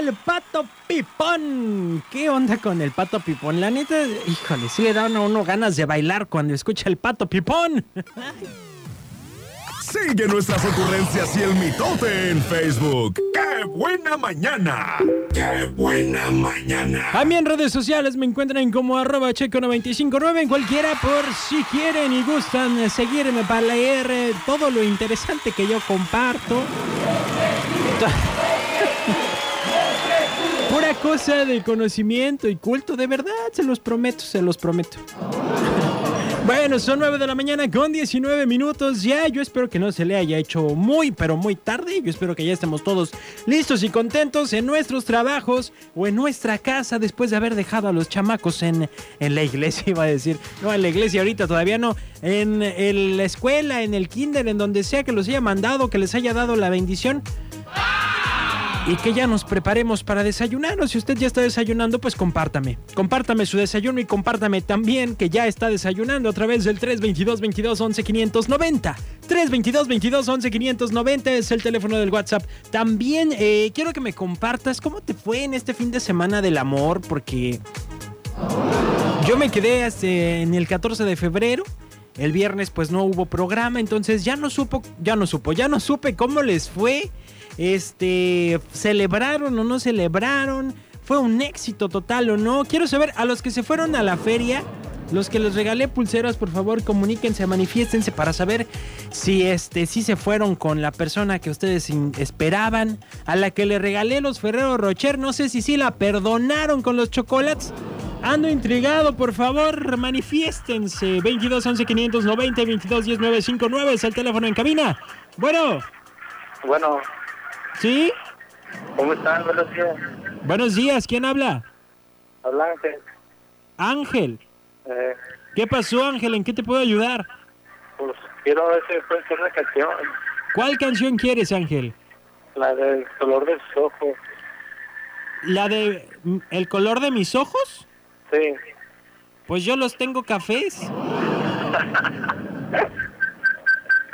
el pato pipón. ¿Qué onda con el pato pipón? La neta, híjole, sí le dan a uno ganas de bailar cuando escucha el pato pipón. Sigue nuestras ocurrencias y el mitote en Facebook. ¡Qué buena mañana! ¡Qué buena mañana! A mí en redes sociales me encuentran como arroba checo959 en cualquiera por si quieren y gustan seguirme para leer todo lo interesante que yo comparto. Cosa de conocimiento y culto, de verdad, se los prometo, se los prometo. Bueno, son 9 de la mañana con 19 minutos ya. Yo espero que no se le haya hecho muy, pero muy tarde. Yo espero que ya estemos todos listos y contentos en nuestros trabajos o en nuestra casa después de haber dejado a los chamacos en, en la iglesia, iba a decir. No, en la iglesia ahorita todavía no. En, en la escuela, en el kinder, en donde sea que los haya mandado, que les haya dado la bendición y que ya nos preparemos para desayunar. O si usted ya está desayunando, pues compártame. Compártame su desayuno y compártame también que ya está desayunando a través del 322 22 11 590. 322 22 11 590 es el teléfono del WhatsApp. También eh, quiero que me compartas cómo te fue en este fin de semana del amor, porque yo me quedé en el 14 de febrero. El viernes pues no hubo programa, entonces ya no supo, ya no supo, ya no supe cómo les fue este, celebraron o no celebraron, fue un éxito total o no. Quiero saber, a los que se fueron a la feria, los que les regalé pulseras, por favor, comuníquense, manifiéstense para saber si este si se fueron con la persona que ustedes esperaban. A la que le regalé los Ferrero Rocher, no sé si sí la perdonaron con los chocolates. Ando intrigado, por favor, manifiéstense. 22 11 590 22 10 959 es el teléfono en cabina. Bueno. Bueno. ¿Sí? ¿Cómo están? Buenos días. Buenos días, ¿quién habla? Habla Ángel. Ángel. Eh, ¿Qué pasó, Ángel? ¿En qué te puedo ayudar? pues quiero ver si me pueden hacer una canción. ¿Cuál canción quieres, Ángel? La del color de sus ojos. ¿La de mm, El color de mis ojos? Sí. Pues yo los tengo cafés.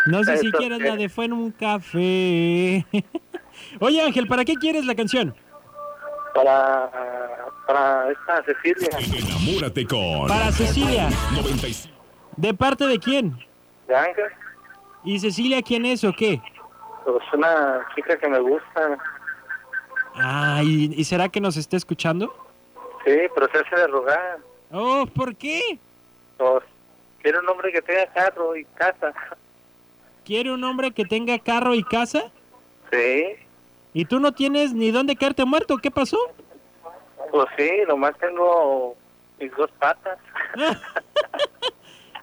No sé si quieres la de Fue en un café. Oye, Ángel, ¿para qué quieres la canción? Para, para esta Cecilia. Enamórate con Para Cecilia. 95. ¿De parte de quién? ¿De Ángel? ¿Y Cecilia quién es o qué? Pues una chica que me gusta. Ah, ¿y, y será que nos está escuchando? Sí, pero se hace de rogar. Oh, ¿por qué? Pues, quiero un hombre que tenga carro y casa. ¿Quiere un hombre que tenga carro y casa? Sí. ¿Y tú no tienes ni dónde caerte muerto? ¿Qué pasó? Pues sí, nomás tengo mis dos patas.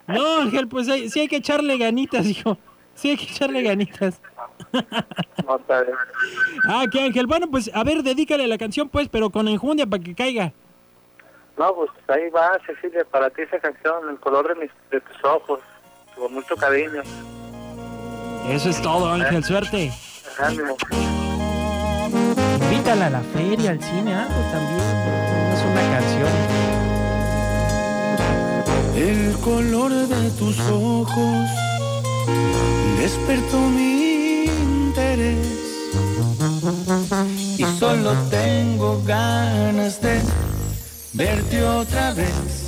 No, Ángel, pues hay- sí hay que echarle ganitas, hijo. Sí hay que echarle ganitas. No, está bien. Ah, que Ángel. Bueno, pues a ver, dedícale la canción, pues, pero con enjundia para que caiga. No, pues ahí va, Cecilia, para ti esa canción, el color de, mis, de tus ojos, con mucho cariño. Eso es todo, Ángel. Suerte. Ánimo. Invítala a la feria, al cine, algo también. Es una canción. El color de tus ojos despertó mi interés y solo tengo ganas de verte otra vez.